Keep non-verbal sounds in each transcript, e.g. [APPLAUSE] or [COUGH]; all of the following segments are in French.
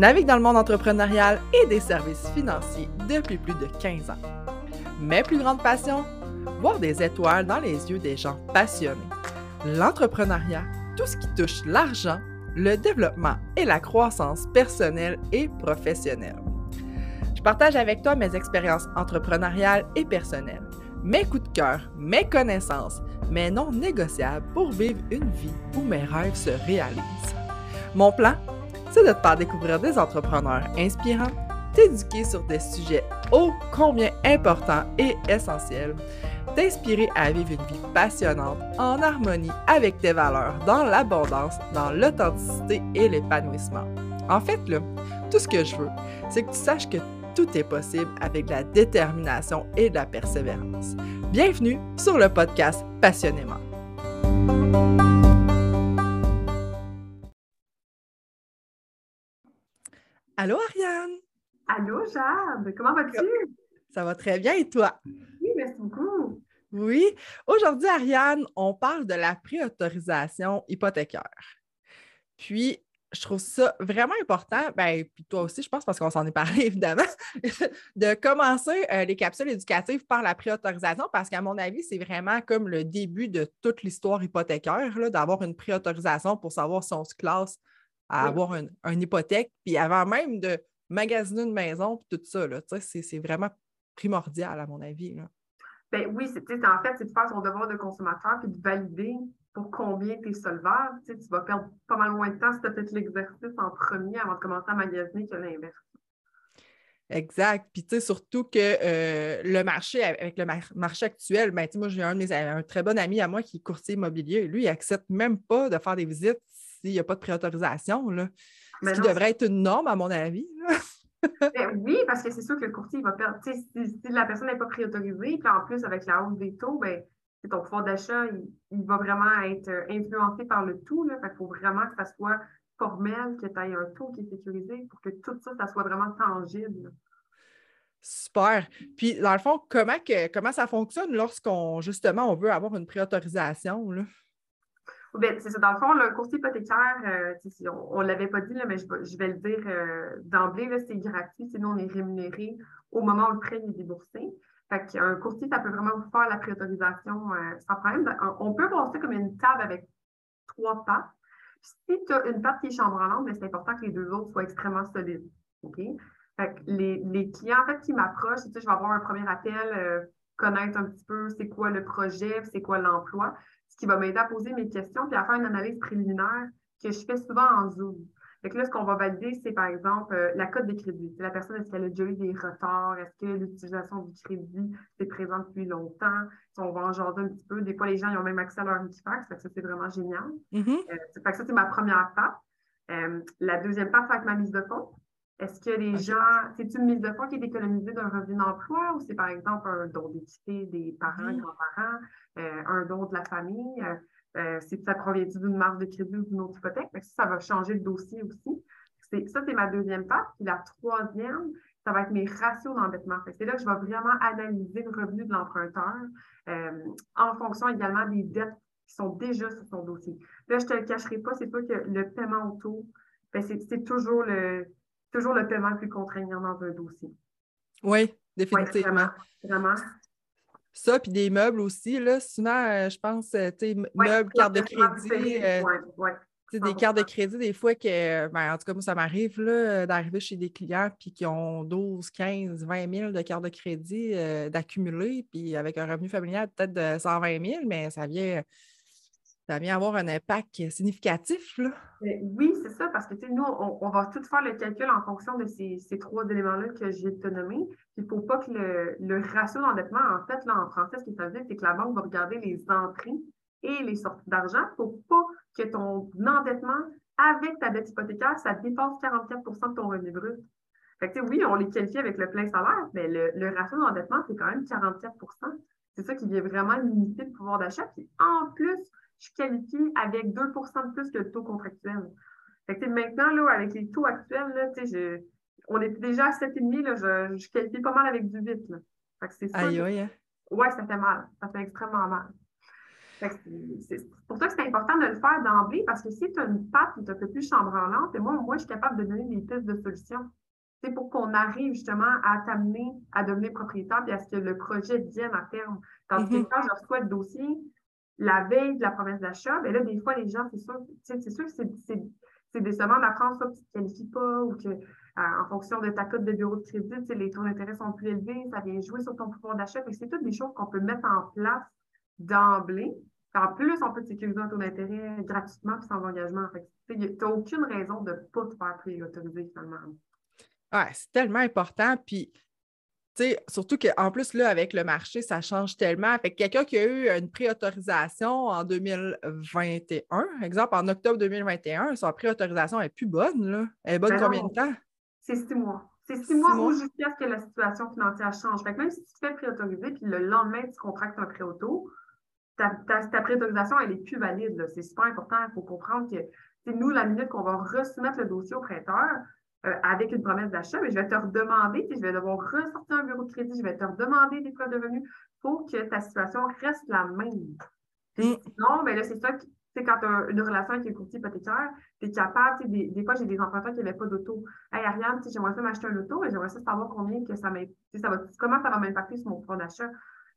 Navigue dans le monde entrepreneurial et des services financiers depuis plus de 15 ans. Mes plus grandes passions Voir des étoiles dans les yeux des gens passionnés. L'entrepreneuriat, tout ce qui touche l'argent, le développement et la croissance personnelle et professionnelle. Je partage avec toi mes expériences entrepreneuriales et personnelles, mes coups de cœur, mes connaissances, mes non négociables pour vivre une vie où mes rêves se réalisent. Mon plan, c'est de te faire découvrir des entrepreneurs inspirants, t'éduquer sur des sujets ô combien importants et essentiels, t'inspirer à vivre une vie passionnante en harmonie avec tes valeurs, dans l'abondance, dans l'authenticité et l'épanouissement. En fait, là, tout ce que je veux, c'est que tu saches que tout est possible avec de la détermination et de la persévérance. Bienvenue sur le podcast Passionnément. Allô Ariane? Allô Jade, comment vas-tu? Ça va très bien et toi? Oui, merci beaucoup. Oui. Aujourd'hui, Ariane, on parle de la préautorisation hypothécaire. Puis, je trouve ça vraiment important, ben, puis toi aussi, je pense, parce qu'on s'en est parlé [LAUGHS] évidemment, de commencer euh, les capsules éducatives par la préautorisation, parce qu'à mon avis, c'est vraiment comme le début de toute l'histoire hypothécaire, d'avoir une préautorisation pour savoir si on se classe à avoir une, hypothèque, puis avant même de magasiner une maison, puis tout ça, c'est vraiment primordial, à mon avis. Là. Ben oui, c'est, en fait, c'est de faire son devoir de consommateur puis de valider pour combien tu es solvable. Tu, vas perdre pas mal moins de temps si tu as fait l'exercice en premier avant de commencer à magasiner que l'inverse. Exact. Puis, tu sais, surtout que euh, le marché, avec le marché actuel, ben, moi, j'ai un, un très bon ami à moi qui est courtier immobilier. Lui, il n'accepte même pas de faire des visites s'il n'y a pas de préautorisation. Là. Ce qui devrait être une norme, à mon avis. [LAUGHS] Ben oui, parce que c'est sûr que le courtier va perdre. Si, si, la personne n'est pas préautorisée, puis en plus, avec la hausse des taux, ben, ton pouvoir d'achat, il, va vraiment être euh, influencé par le tout. Là. il faut vraiment que ça soit formel, que tu aies un taux qui est sécurisé pour que tout ça, ça soit vraiment tangible. Super. Puis, dans le fond, comment, que, comment ça fonctionne lorsqu'on, justement, on veut avoir une préautorisation? Ben, c'est ça. Dans le fond, le courtier hypothécaire, euh, on ne l'avait pas dit, là, mais je, vais le dire euh, d'emblée, c'est gratuit. Nous, on est rémunéré au moment où le prêt est déboursé. Fait qu'un courtier, ça peut vraiment vous faire la préautorisation euh, sans problème. Ben, on peut voir ça comme une table avec trois pattes. Si tu as une patte qui est chambranlante, ben, c'est important que les deux autres soient extrêmement solides. OK? Fait que les, les, clients en fait, qui m'approchent, je vais avoir un premier appel, connaître un petit peu c'est quoi le projet, c'est quoi l'emploi ce qui va m'aider à poser mes questions puis à faire une analyse préliminaire que je fais souvent en Zoom. Donc là, ce qu'on va valider, c'est par exemple euh, la cote de crédit. La personne, est-ce qu'elle a déjà eu des retards? Est-ce que l'utilisation du crédit est présente depuis longtemps? Si on va en jaser un petit peu. Des fois, les gens ils ont même accès à leur Equifax, ça, c'est vraiment génial. Mm-hmm. Euh, ça, c'est ma première part. Euh, la deuxième part, c'est avec ma mise de fonds. Est-ce que les gens, c'est une mise de fonds qui est économisée d'un revenu d'emploi ou c'est par exemple un don d'équité des parents, grands-parents, euh, un don de la famille? Euh, euh ça provient d'une marge de crédit ou d'une autre hypothèque? Ça, va changer le dossier aussi. Ça, c'est ma deuxième part. Puis la troisième, ça va être mes ratios d'endettement. C'est là que je vais vraiment analyser le revenu de l'emprunteur euh, en fonction également des dettes qui sont déjà sur son dossier. Là, je ne te le cacherai pas, c'est pas que le paiement auto, ben, c'est toujours le, toujours le paiement le plus contraignant dans un dossier. Oui, définitivement. vraiment, Ça, puis des meubles aussi, là, souvent, euh, je pense, euh, tu sais, meubles, cartes de crédit. Euh, des cartes de crédit, des fois que, ben, en tout cas, moi, ça m'arrive d'arriver chez des clients puis qui ont 12, 15, 20 000 de cartes de crédit d'accumuler, puis avec un revenu familial peut-être de 120 000, mais ça vient ça vient avoir un impact significatif. Là. Oui, c'est ça, parce que nous, on, va tout faire le calcul en fonction de ces, trois éléments-là que j'ai te nommer. Il ne faut pas que le, ratio d'endettement, en fait, là, en français, ce qui veut dire, c'est que la banque va regarder les entrées et les sorties d'argent. Il ne faut pas que ton endettement avec ta dette hypothécaire, ça dépasse 44% de ton revenu brut. Fait que, oui, on les qualifie avec le plein salaire, mais le, le ratio d'endettement, c'est quand même 44% C'est ça qui vient vraiment limiter le pouvoir d'achat. Puis en plus, je qualifie avec 2% de plus que le taux contractuel. maintenant, là, avec les taux actuels, là, je, on est déjà à 7,5, là, je, je qualifie pas mal avec du 8. Là. aïe, aïe. Hein? Oui, ça fait mal. Ça fait extrêmement mal. C'est pour ça que c'est important de le faire d'emblée, parce que si tu as une patte qui est un peu plus chambranlante, et moi, moi, je suis capable de donner des pistes de solutions. C'est pour qu'on arrive justement à t'amener à devenir propriétaire et à ce que le projet vienne à terme. Tandis que mm-hmm. quand je reçois le dossier, la veille de la promesse d'achat, bien là, des fois, les gens, c'est sûr, c'est sûr que c'est décevant d'apprendre soit que tu ne te qualifies pas ou que en fonction de ta cote de bureau de crédit, les taux d'intérêt sont plus élevés, ça vient jouer sur ton pouvoir d'achat. C'est toutes des choses qu'on peut mettre en place d'emblée. En plus, on peut sécuriser un taux d'intérêt gratuitement et sans engagement. Tu n'as aucune raison de ne pas te faire pré-autoriser finalement. Ouais, c'est tellement important. Puis, tu sais, surtout qu'en plus, là, avec le marché, ça change tellement. Fait quelqu'un qui a eu une préautorisation en 2021, exemple, en octobre 2021, sa préautorisation est plus bonne, là. Elle est bonne ben combien de temps? C'est six mois. C'est six, mois, ou jusqu'à ce que la situation financière change. Fait que même si tu te fais préautoriser, puis le lendemain, tu contractes un préauto, ta, ta, ta préautorisation, elle est plus valide. C'est super important. Il faut comprendre que c'est nous, la minute qu'on va resoumettre le dossier au prêteur, euh, avec une promesse d'achat, mais je vais te redemander, puis je vais devoir ressortir un bureau de crédit, je vais te redemander des preuves de revenus pour que ta situation reste la même. Mm. Sinon, ben là, c'est ça c'est quand tu as une relation avec un courtier hypothécaire, tu es capable, des, des fois, j'ai des emprunteurs qui n'avaient pas d'auto. Hey, Ariane, j'aimerais ça m'acheter un auto, mais j'aimerais ça savoir combien que ça, ça va, comment ça va m'impacter sur mon fonds d'achat.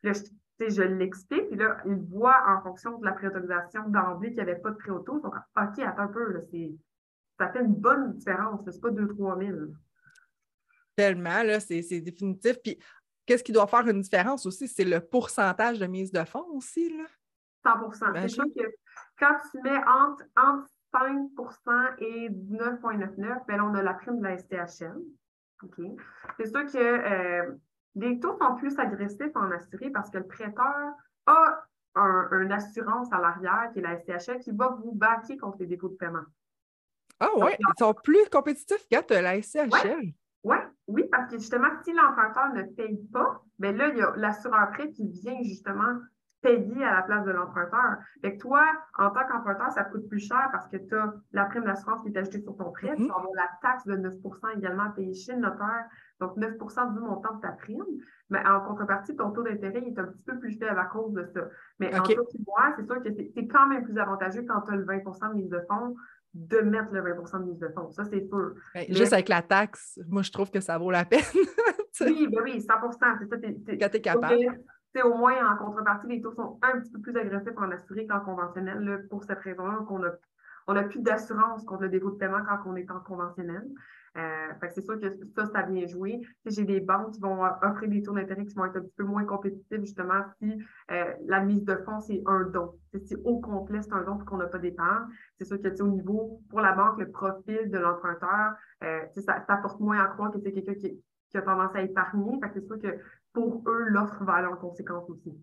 Là, je, je l'explique, puis là, ils voient en fonction de la préautorisation d'emblée qu'il n'y avait pas de préauto. Donc, OK, attends un peu, là, ça fait une bonne différence, c'est pas 2-3 000. Tellement, là, c'est définitif. Puis, qu'est-ce qui doit faire une différence aussi? C'est le pourcentage de mise de fonds aussi, là. 100 C'est sûr que quand tu mets entre, 5% et 19,99, ben on a la prime de la STHM. C'est sûr que euh, les taux sont plus agressifs en assuré parce que le prêteur a une assurance à l'arrière qui est la STHM qui va vous baquer contre les dépôts de paiement. Ah oui, ils sont plus compétitifs que la SCHL. Oui, oui, parce que justement, si l'emprunteur ne paye pas, bien là, il y a l'assureur prêt qui vient justement payer à la place de l'emprunteur. Fait que toi, en tant qu'emprunteur, ça coûte plus cher parce que tu as la prime d'assurance qui est ajoutée sur ton prêt. Tu vas la taxe de 9% également à payer chez le notaire. Donc, 9% du montant de ta prime. Mais en contrepartie, ton taux d'intérêt est un petit peu plus faible à cause de ça. Mais en tout cas, c'est sûr que c'est quand même plus avantageux quand tu as le 20% de mise de fonds de mettre le 20% de mise de fonds. Ça, c'est sûr. Ben, juste avec la taxe, moi, je trouve que ça vaut la [LAUGHS] peine. oui, ben oui, 100 C'est ça. Quand tu es capable au moins, en contrepartie, les taux sont un petit peu plus agressifs en assuré qu'en conventionnel pour cette raison-là. qu'on a, on n'a plus d'assurance contre le dépôt de paiement quand on est en conventionnel. Euh, c'est sûr que ça, ça vient jouer. J'ai des banques qui vont offrir des taux d'intérêt qui vont être un petit peu moins compétitifs, justement, si euh, la mise de fonds, c'est un don. Si au complet, c'est un don pour qu'on n'a pas d'épargne. C'est sûr que au niveau, pour la banque, le profil de l'emprunteur, euh, ça, ça porte moins à croire que c'est quelqu'un qui, a tendance à épargner. c'est sûr que pour eux, l'offre va aller en conséquence aussi.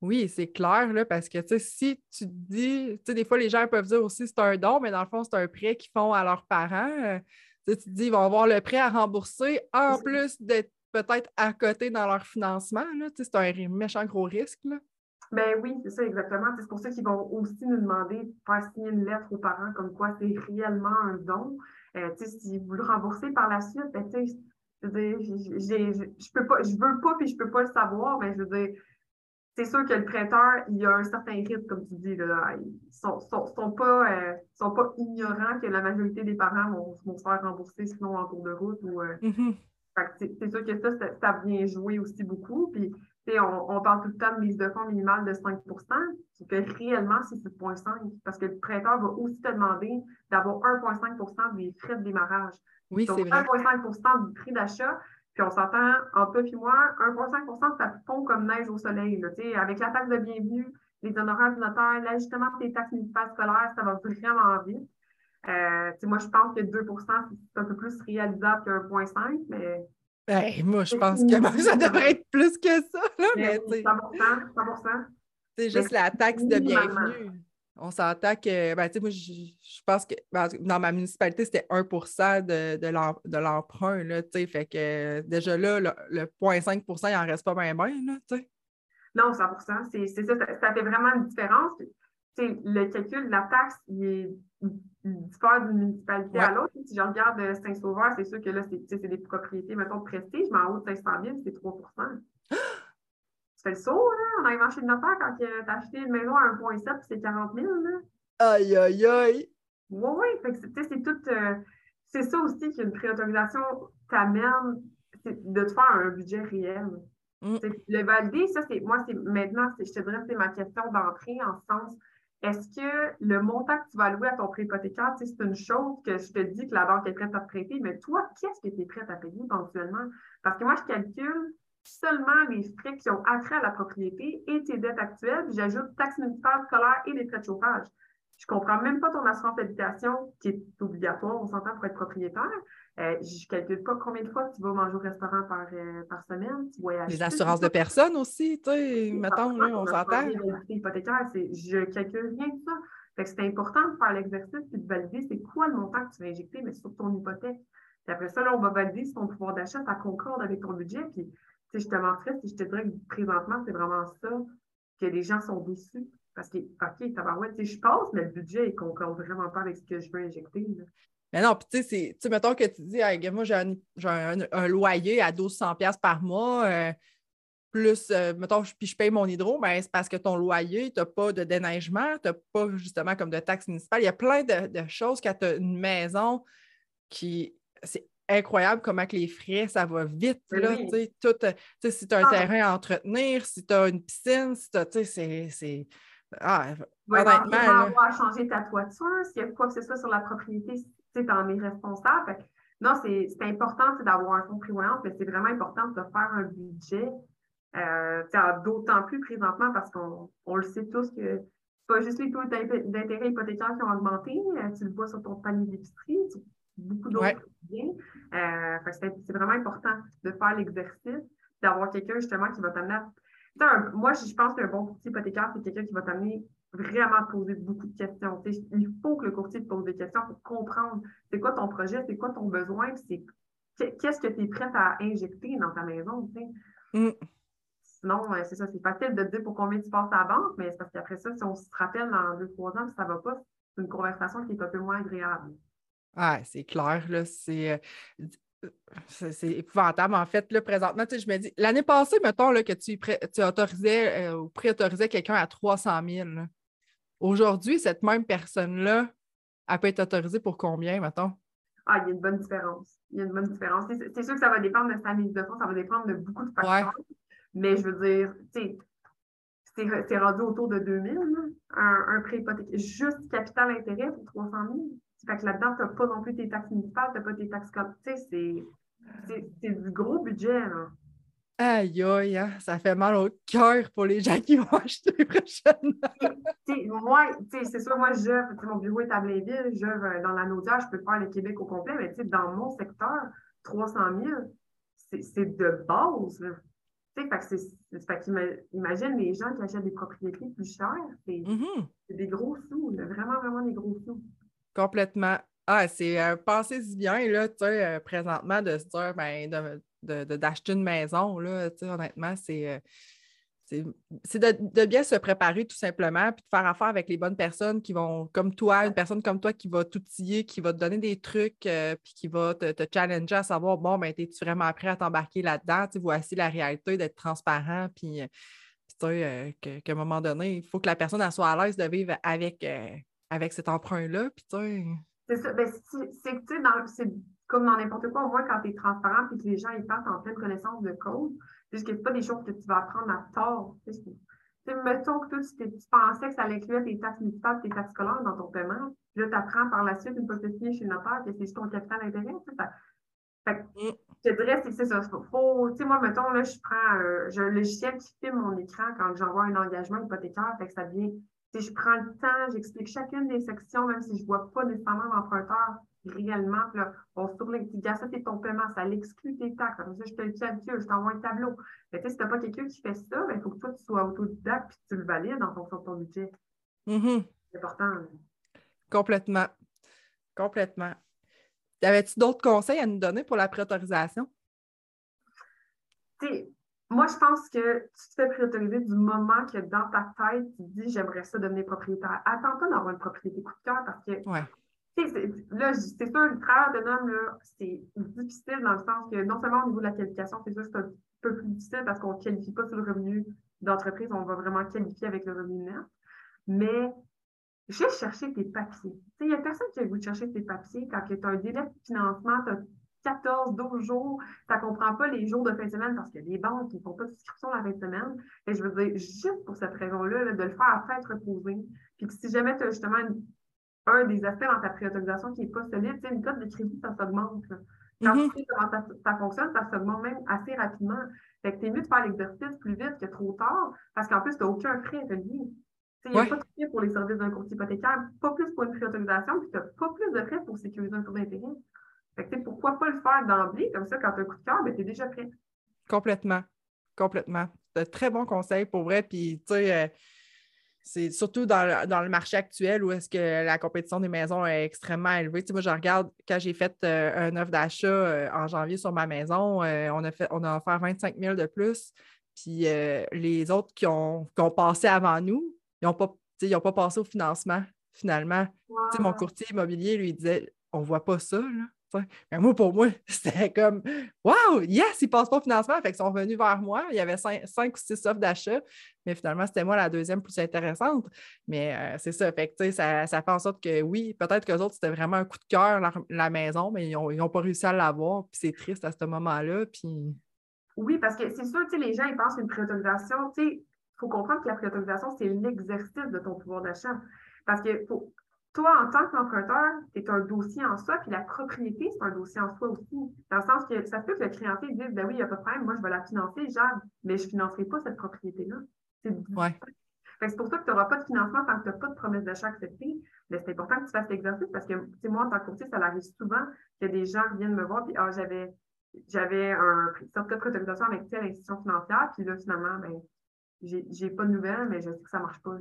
Oui, c'est clair, là, parce que si tu dis, des fois, les gens peuvent dire aussi c'est un don, mais dans le fond, c'est un prêt qu'ils font à leurs parents. Tu te dis, ils vont avoir le prêt à rembourser en plus d'être peut-être à côté dans leur financement. C'est un méchant gros risque. Là. Ben oui, c'est ça, exactement. C'est pour ça qu'ils vont aussi nous demander de faire signer une lettre aux parents comme quoi c'est réellement un don. Euh, si vous le remboursez par la suite, ben, je veux dire, je peux pas, je veux pas puis je peux pas le savoir, mais je veux dire, c'est sûr que le prêteur, il a un certain rythme, comme tu dis. Là. Ils sont, sont, pas, euh, sont pas ignorants que la majorité des parents vont, se faire rembourser sinon en cours de route. Ou, euh, mm-hmm. C'est sûr que ça, ça, vient jouer aussi beaucoup. Puis, on, on, parle tout le temps de mise de fonds minimale de 5 c'est que réellement, c'est 7,5 parce que le prêteur va aussi te demander d'avoir 1,5% des frais de démarrage. Oui, c'est vrai. 1,5% du prix d'achat. Puis on s'entend, entre toi et moi, 1,5% ça fond comme neige au soleil. Là, avec la taxe de bienvenue, les honoraires du notaire, l'ajustement des taxes municipales scolaires, ça va vraiment vite. Euh, moi, je pense que 2% c'est un peu plus réalisable que 1,5, mais. Ben, moi, je pense que [LAUGHS] ça devrait être plus que ça. Là, mais, 100 100 C'est juste la taxe de bienvenue on s'entend que, ben, tu sais, moi, je, pense que ben, dans ma municipalité, c'était 1 de, de l'emprunt, là, tu sais, fait que déjà là, le, 0,5 il n'en reste pas bien bien, là, tu sais. Non, 100 c'est ça, ça, fait vraiment une différence. sais, le calcul de la taxe, il, est, diffère d'une municipalité à l'autre. Si je regarde euh, Saint-Sauveur, c'est sûr que là, c'est des propriétés, mettons, prestige, mais en haut de 500 000, c'est 3 tu fais le saut, là, en arrivant chez le notaire quand tu as acheté une maison à 1,7 puis c'est 40 000. Là. Aïe, aïe, aïe. Oui, oui. c'est tout. Euh, c'est ça aussi qu'une préautorisation t'amène, de te faire un budget réel. Mm. Le valider, ça, c'est moi, c'est maintenant, je te dirais, c'est ma question d'entrée en sens. Est-ce que le montant que tu vas allouer à ton prêt hypothécaire, c'est une chose que je te dis que la banque est prête à te prêter, mais toi, qu'est-ce que tu es prête à payer éventuellement? Parce que moi, je calcule seulement les frais qui ont attrait à la propriété et tes dettes actuelles, puis j'ajoute taxes municipales, scolaires et les frais de chauffage. Je ne comprends même pas ton assurance d'habitation qui est obligatoire, on s'entend pour être propriétaire. Euh, je ne calcule pas combien de fois tu vas manger au restaurant par, euh, par semaine, tu Les assurances de personnes aussi, tu sais, mettons, là, on s'entend. hypothécaire, je calcule rien de ça. c'est important de faire l'exercice et de valider c'est quoi le montant que tu vas injecter, mais sur ton hypothèque. Puis après ça, là, on va valider si ton pouvoir d'achat, ça concorde avec ton budget. Puis, je te mentirais si je te dirais que présentement, c'est vraiment ça, que les gens sont déçus. Parce que, OK, je passe, mais le budget, il concorde vraiment pas avec ce que je veux injecter. Mais non, puis tu sais, mettons que tu dis, moi, j'ai un, loyer à 1200$ par mois, euh, plus, euh, mettons, puis je paye mon hydro, ben, c'est parce que ton loyer, tu n'as pas de déneigement, tu n'as pas justement comme de taxes municipales. Il y a plein de, choses quand tu as une maison qui. C'est incroyable comment que les frais, ça va vite. Là, tout, si tu as un ah. terrain à entretenir, si tu as une piscine, si tu as. C'est. Ah, honnêtement. à changer ta toiture, s'il y a quoi que ce soit sur la propriété, tu en es responsable. non, c'est important d'avoir un fonds prévoyance, mais c'est vraiment important de faire un budget. Euh, d'autant plus présentement parce qu'on le sait tous que pas juste les taux d'intérêt hypothécaires qui ont augmenté, euh, tu le vois sur ton panier d'épicerie, beaucoup d'autres Euh, c'est vraiment important de faire l'exercice, d'avoir quelqu'un justement qui va t'amener à... Moi, je pense qu'un bon courtier hypothécaire, c'est quelqu'un qui va t'amener vraiment poser beaucoup de questions. il faut que le courtier te pose des questions pour comprendre c'est quoi ton projet, c'est quoi ton besoin, c'est qu'est-ce que tu es prête à injecter dans ta maison. Mm. Sinon, c'est ça, c'est facile de te dire pour combien tu passes à la banque, mais c'est parce qu'après ça, si on se rappelle dans deux, trois ans, ça ne va pas, c'est une conversation qui est un peu moins agréable. Ah, c'est clair, là. C'est. Euh, c'est épouvantable, en fait. Là, présentement, je me dis, l'année passée, mettons là, que tu, tu autorisais euh, ou préautorisais quelqu'un à 300 000. Aujourd'hui, cette même personne-là, elle peut être autorisée pour combien, mettons? Ah, il y a une bonne différence. Il y a une bonne différence. C'est sûr que ça va dépendre de sa mise de fonds, ça va dépendre de beaucoup de facteurs. Mais je veux dire, tu sais, c'est rendu autour de 2000, un, un prêt hypothécaire. Juste capital intérêt pour 300 000. Fait que là-dedans, tu n'as pas non plus tes taxes municipales, tu n'as pas tes taxes. Tu sais, c'est du gros budget. Là. Aïe, aïe, hein, ça fait mal au cœur pour les gens qui [LAUGHS] vont acheter prochainement. moi, c'est sûr, moi, j'œuvre, mon bureau est à Blainville, euh, dans la Naudière, je peux faire le Québec au complet, mais dans mon secteur, 300 000, c'est de base. Fait que c'est, imagine les gens qui achètent des propriétés plus chères, c'est mm-hmm gros sous, vraiment, vraiment des gros sous. Complètement. Ah, c'est euh, passer bien, là, tu sais, euh, présentement, de se dire, ben, d'acheter une maison, là, honnêtement, c'est. Euh, c'est de, bien se préparer tout simplement, puis de faire affaire avec les bonnes personnes qui vont, comme toi, une personne comme toi qui va t'outiller, qui va te donner des trucs, puis qui va te, challenger à savoir, bon, ben, es-tu vraiment prêt à t'embarquer là-dedans? voici la réalité d'être transparent, puis, euh, qu'à un moment donné, il faut que la personne soit à l'aise de vivre avec, avec cet emprunt-là. C'est ça. Ben, c'est que, tu sais, comme dans n'importe quoi, au moins quand tu es transparent et que les gens ils partent en pleine connaissance de cause, puisque ce n'est pas des choses que tu vas apprendre à tort. mettons que toi, tu, pensais que ça allait inclure tes taxes municipales, tes taxes scolaires dans ton paiement. Puis là, tu apprends par la suite, une fois que tu chez le notaire, que c'est ton capital d'intérêt. Fait mm. je te dirais, c'est ça. Faut, tu sais, moi, mettons, là, je prends, j'ai un logiciel qui filme mon écran quand j'envoie un engagement hypothécaire, fait que ça devient, je prends le temps, j'explique chacune des sections, même si je ne vois pas nécessairement l'emprunteur réellement. Puis là, on sur le dit, ça, c'est ton paiement, ça l'exclut tes taxes. Comme ça, je te le calcule, je t'envoie un tableau. Mais tu sais, si tu n'as pas quelqu'un qui fait ça, il ben, faut que toi, tu sois autodidacte puis tu le valides en fonction de ton budget. Mm-hmm. C'est important. Complètement. Complètement. Avais-tu d'autres conseils à nous donner pour la préautorisation? Moi, je pense que tu te fais préautoriser du moment que dans ta tête, tu dis j'aimerais ça devenir propriétaire. Attends pas d'avoir une propriété coup de cœur parce que ouais là, c'est sûr, le travail autonome, c'est difficile dans le sens que non seulement au niveau de la qualification, c'est sûr que c'est un peu plus difficile parce qu'on ne qualifie pas sur le revenu d'entreprise, on va vraiment qualifier avec le revenu net. Mais juste chercher tes papiers. Il n'y a personne qui a le goût de chercher tes papiers quand tu as un délai de financement, tu as 14, 12 jours, tu ne comprends pas les jours de fin de semaine parce qu'il y a des banques qui ne font pas de souscription la fin de semaine. Et je veux dire, juste pour cette raison-là, de le faire à être reposé. Puis que si jamais tu as justement un des aspects dans ta priorisation qui n'est pas solide, une cote de crédit, ça s'augmente. Quand mm-hmm. tu sais comment ça, fonctionne, ça s'augmente même assez rapidement. Fait que es mieux de faire l'exercice plus vite que trop tard, parce qu'en plus, tu n'as aucun frais relié. Il n'y a pas de frais pour les services d'un courtier hypothécaire, pas plus pour une priorisation, puis tu n'as pas plus de frais pour sécuriser un taux d'intérêt. Fait que pourquoi pas le faire d'emblée, comme ça, quand tu as un coup de cœur, ben, tu es déjà prêt. Complètement. Complètement. C'est un très bon conseil pour vrai. Puis, tu sais, euh, c'est surtout dans le, marché actuel où est-ce que la compétition des maisons est extrêmement élevée. Tu sais, moi, je regarde quand j'ai fait euh, un offre d'achat euh, en janvier sur ma maison, on, a fait, on a offert 25 000 de plus. Puis les autres qui ont, qui ont passé avant nous, ils n'ont pas, pas passé au financement, finalement. Mon courtier immobilier lui disait On ne voit pas ça. Là. Mais moi, pour moi, [LAUGHS] c'était comme Wow, yes, ils passent pas au financement. Fait qu'ils sont venus vers moi. Il y avait cinq, ou six offres d'achat, mais finalement, c'était moi la deuxième plus intéressante. Mais euh, c'est ça. Fait que, ça, ça fait en sorte que oui, peut-être que autres, c'était vraiment un coup de cœur, la, maison, mais ils n'ont pas réussi à l'avoir. Puis c'est triste à ce moment-là. Puis... Oui, parce que c'est sûr, les gens, ils pensent une priorisation. Il faut comprendre que la priorisation, c'est l'exercice de ton pouvoir d'achat. Parce que toi, en tant qu'emprunteur, c'est un dossier en soi, puis la propriété, c'est un dossier en soi aussi. Dans le sens que ça se peut que le créancier dise ben oui, il n'y a pas de problème, moi, je vais la financer, genre, mais je ne financerai pas cette propriété-là. C'est ouais. C'est pour ça que tu n'auras pas de financement tant que tu n'as pas de promesse d'achat acceptée. Mais c'est important que tu fasses l'exercice parce que, moi, en tant que courtier, ça arrive souvent que des gens viennent me voir, puis ah, j'avais j'avais un certificat de priorisation avec telle institution financière, puis là, finalement, ben, j'ai pas de nouvelles, mais je sais que ça marche pas.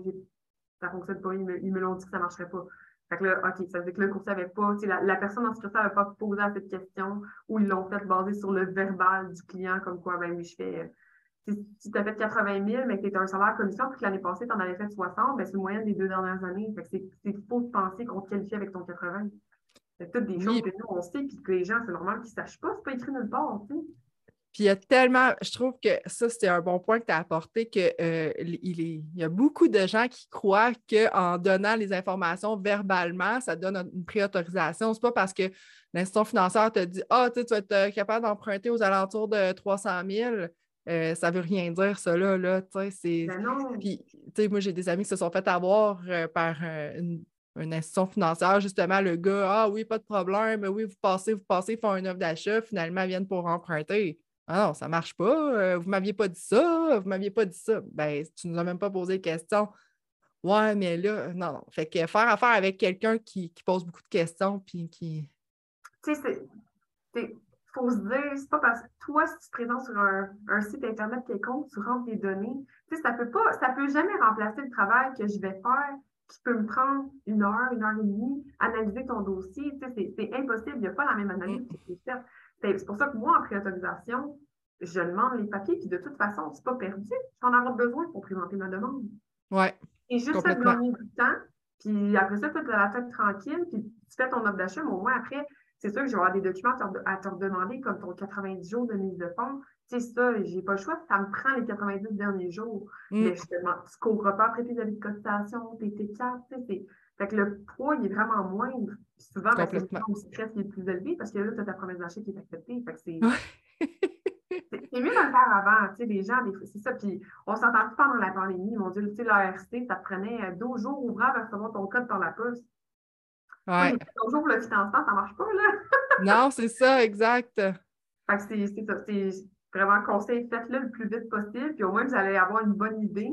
Ça fonctionne pas. Ils me, l'ont dit que ça marcherait pas. Fait que là, OK, ça veut dire que le courtier n'avait pas, la, la personne en sécurité n'avait pas posé à cette question ou ils l'ont fait basé sur le verbal du client, comme quoi, ben oui, je fais. Si, tu as fait 80 000, mais que tu as un salaire commission, puis que l'année passée, tu en avais fait 60, ben c'est le moyenne des deux dernières années. Fait que c'est faux de penser qu'on te qualifie avec ton 80. C'est toutes des choses que nous, on sait, puis que les gens, c'est normal qu'ils ne sachent pas, c'est pas écrit nulle part, tu sais. Puis il y a tellement, je trouve que ça, c'est un bon point que tu as apporté, qu'il euh, il, y a beaucoup de gens qui croient qu'en donnant les informations verbalement, ça donne une préautorisation. Ce n'est pas parce que l'institution financière te dit Ah, tu vas être euh, capable d'emprunter aux alentours de 300 000. Euh, ça ne veut rien dire, ça, là. là c'est... Ben Puis, moi, j'ai des amis qui se sont fait avoir par une, institution financière, justement, le gars, ah oui, pas de problème, oui, vous passez, vous passez, font une offre d'achat, finalement, ils viennent pour emprunter. Ah non, ça ne marche pas. Euh, vous ne m'aviez pas dit ça. Vous ne m'aviez pas dit ça. Ben, tu ne nous as même pas posé de questions. Ouais, mais là, non, non. Fait que faire affaire avec quelqu'un qui, pose beaucoup de questions puis qui. Tu sais, il faut se dire, c'est pas parce que toi, si tu te présentes sur un, site Internet quelconque, tu rentres des données. Tu sais, ça peut pas, ça peut jamais remplacer le travail que je vais faire qui peut me prendre une heure, une heure et demie, analyser ton dossier. Tu sais, c'est impossible. Il n'y a pas la même analyse mm. qui est faite. C'est pour ça que moi, en préautorisation, je demande les papiers, puis de toute façon, c'est pas perdu. Je vais en avoir besoin pour présenter ma demande. Ouais. Et juste ça, gagner du temps, puis après ça, tu as la tête tranquille, puis tu fais ton offre d'achat, mais au moins après, c'est sûr que je vais avoir des documents à te demander, comme ton 90 jours de mise de fonds. Tu sais, ça, j'ai pas le choix, ça me prend les 90 derniers jours. Mm. Mais justement, tu ne couvres pas après tes avis de cotisation, tes T4, tu sais, fait que le poids, il est vraiment moindre. Souvent, ben, c'est le stress qui est plus élevé parce que là, tu as ta promesse d'achat qui est acceptée. Fait que [LAUGHS] c'est. c'est mieux de le faire avant, tu sais, les gens, c'est ça. Puis on s'entend pendant la pandémie, mon Dieu, tu sais, l'ARC, ça te prenait 12 euh, jours ouvrables à recevoir ton code par la poste. Ouais. Oui, jours le financement, ça marche pas, là. [LAUGHS] non, c'est ça, exact. Fait que c'est ça. C'est vraiment conseil, faites-le le plus vite possible, puis au moins vous allez avoir une bonne idée.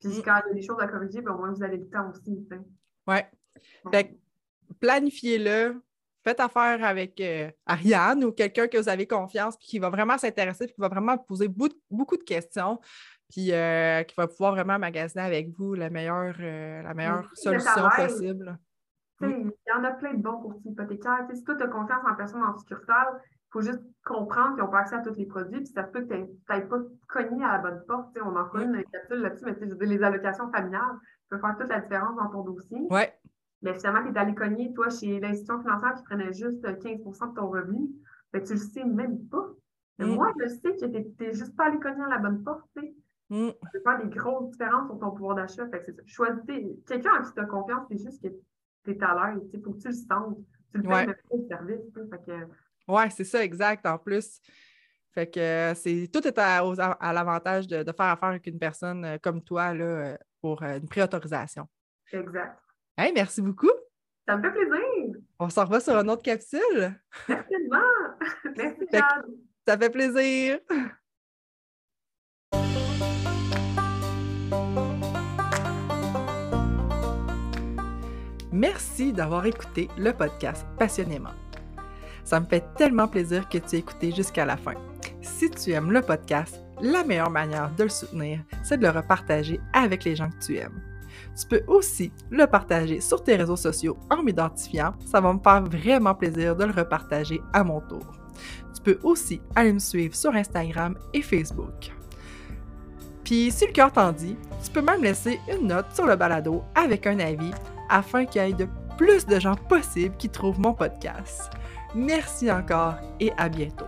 Puis mm. quand il y a des choses à corriger, puis au moins vous avez le temps aussi. Oui. Planifiez-le. Faites affaire avec euh, Ariane ou quelqu'un que vous avez confiance puis qui va vraiment s'intéresser puis qui va vraiment poser beaucoup de questions puis euh, qui va pouvoir vraiment magasiner avec vous la meilleure, euh, la meilleure solution possible. Mm. Il y en a plein de bons courtiers hypothécaires. si toi, tu as confiance en personne en succursale, il faut juste comprendre qu'ils n'ont pas accès à tous les produits. Puis ça peut que tu n'aies pas cogné à la bonne porte. on en connaît une capsule là-dessus, mais je veux les allocations familiales peut faire toute la différence dans ton dossier. Oui. Mais finalement, tu es allé cogner, toi, chez l'institution financière qui prenait juste 15% de ton revenu. Fait tu le sais même pas. Mais mm. Moi, je sais que tu n'es juste pas allé cogner à la bonne porte. Mm. Ça peut faire des grosses différences sur ton pouvoir d'achat. Fait que c'est ça. Choisis quelqu'un en qui tu as confiance, c'est juste que tu es à l'aise. Il faut que tu le sentes. Tu le fais Ouais. de le service. tu sais. Fait que, Ouais, c'est ça, exact, en plus. Fait que euh, c'est tout est à, à l'avantage de, de faire affaire avec une personne euh, comme toi là, euh, pour euh, une préautorisation. exact. Hey, merci beaucoup. Ça me fait plaisir. On s'en revoit sur une autre capsule. Certainement. [LAUGHS] Merci, Jade. Ça fait plaisir. Merci d'avoir écouté le podcast passionnément. Ça me fait tellement plaisir que tu aies écouté jusqu'à la fin. Si tu aimes le podcast, la meilleure manière de le soutenir, c'est de le repartager avec les gens que tu aimes. Tu peux aussi le partager sur tes réseaux sociaux en m'identifiant. Ça va me faire vraiment plaisir de le repartager à mon tour. Tu peux aussi aller me suivre sur Instagram et Facebook. Puis, si le cœur t'en dit, tu peux même laisser une note sur le balado avec un avis afin qu'il y ait de plus de gens possibles qui trouvent mon podcast. Merci encore et à bientôt.